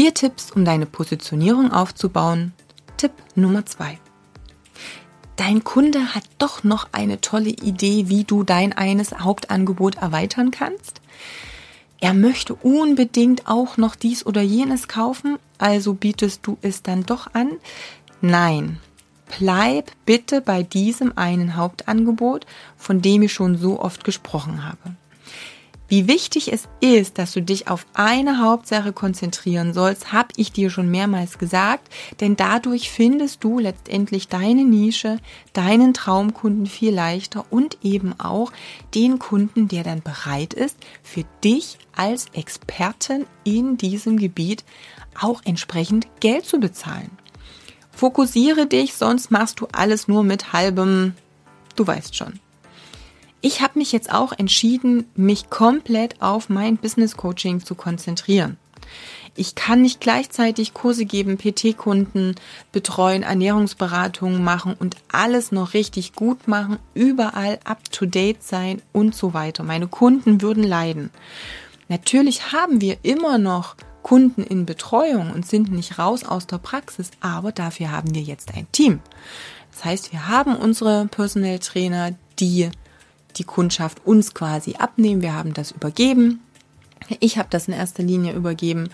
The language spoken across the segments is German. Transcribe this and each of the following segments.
Vier Tipps, um deine Positionierung aufzubauen. Tipp Nummer zwei. Dein Kunde hat doch noch eine tolle Idee, wie du dein eines Hauptangebot erweitern kannst. Er möchte unbedingt auch noch dies oder jenes kaufen, also bietest du es dann doch an? Nein, bleib bitte bei diesem einen Hauptangebot, von dem ich schon so oft gesprochen habe. Wie wichtig es ist, dass du dich auf eine Hauptsache konzentrieren sollst, habe ich dir schon mehrmals gesagt, denn dadurch findest du letztendlich deine Nische, deinen Traumkunden viel leichter und eben auch den Kunden, der dann bereit ist, für dich als Expertin in diesem Gebiet auch entsprechend Geld zu bezahlen. Fokussiere dich, sonst machst du alles nur mit halbem, du weißt schon. Ich habe mich jetzt auch entschieden, mich komplett auf mein Business Coaching zu konzentrieren. Ich kann nicht gleichzeitig Kurse geben, PT-Kunden betreuen, Ernährungsberatungen machen und alles noch richtig gut machen, überall up-to-date sein und so weiter. Meine Kunden würden leiden. Natürlich haben wir immer noch Kunden in Betreuung und sind nicht raus aus der Praxis, aber dafür haben wir jetzt ein Team. Das heißt, wir haben unsere Personal Trainer, die die Kundschaft uns quasi abnehmen. Wir haben das übergeben. Ich habe das in erster Linie übergeben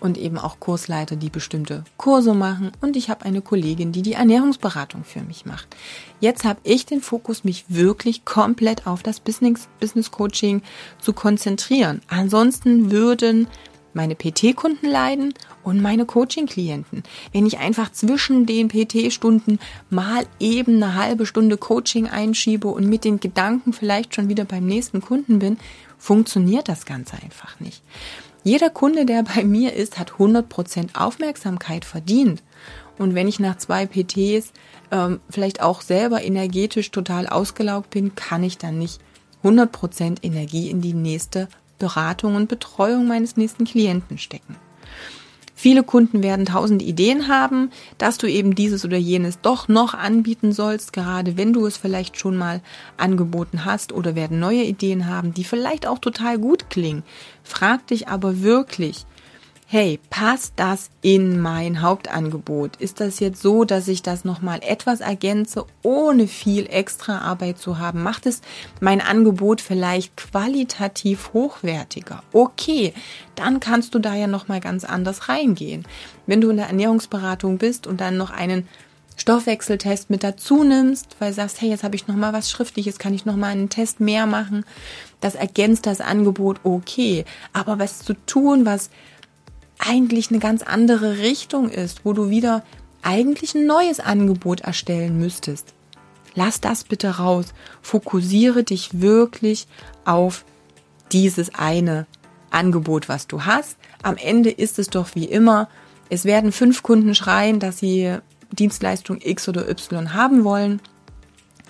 und eben auch Kursleiter, die bestimmte Kurse machen. Und ich habe eine Kollegin, die die Ernährungsberatung für mich macht. Jetzt habe ich den Fokus, mich wirklich komplett auf das Business, Business Coaching zu konzentrieren. Ansonsten würden meine PT-Kunden leiden und meine Coaching-Klienten. Wenn ich einfach zwischen den PT-Stunden mal eben eine halbe Stunde Coaching einschiebe und mit den Gedanken vielleicht schon wieder beim nächsten Kunden bin, funktioniert das Ganze einfach nicht. Jeder Kunde, der bei mir ist, hat 100% Aufmerksamkeit verdient. Und wenn ich nach zwei PTs ähm, vielleicht auch selber energetisch total ausgelaugt bin, kann ich dann nicht 100% Energie in die nächste Beratung und Betreuung meines nächsten Klienten stecken. Viele Kunden werden tausend Ideen haben, dass du eben dieses oder jenes doch noch anbieten sollst, gerade wenn du es vielleicht schon mal angeboten hast oder werden neue Ideen haben, die vielleicht auch total gut klingen. Frag dich aber wirklich, hey, passt das in mein Hauptangebot? Ist das jetzt so, dass ich das nochmal etwas ergänze, ohne viel extra Arbeit zu haben? Macht es mein Angebot vielleicht qualitativ hochwertiger? Okay, dann kannst du da ja nochmal ganz anders reingehen. Wenn du in der Ernährungsberatung bist und dann noch einen Stoffwechseltest mit dazu nimmst, weil sagst, hey, jetzt habe ich noch mal was schriftliches, kann ich noch mal einen Test mehr machen. Das ergänzt das Angebot, okay, aber was zu tun, was eigentlich eine ganz andere Richtung ist, wo du wieder eigentlich ein neues Angebot erstellen müsstest. Lass das bitte raus. Fokussiere dich wirklich auf dieses eine Angebot, was du hast. Am Ende ist es doch wie immer, es werden fünf Kunden schreien, dass sie Dienstleistung X oder Y haben wollen.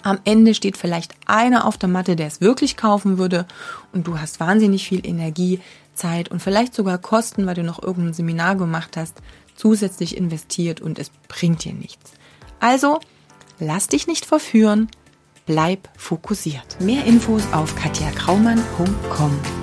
Am Ende steht vielleicht einer auf der Matte, der es wirklich kaufen würde und du hast wahnsinnig viel Energie, Zeit und vielleicht sogar Kosten, weil du noch irgendein Seminar gemacht hast, zusätzlich investiert und es bringt dir nichts. Also, lass dich nicht verführen, bleib fokussiert. Mehr Infos auf katjakraumann.com.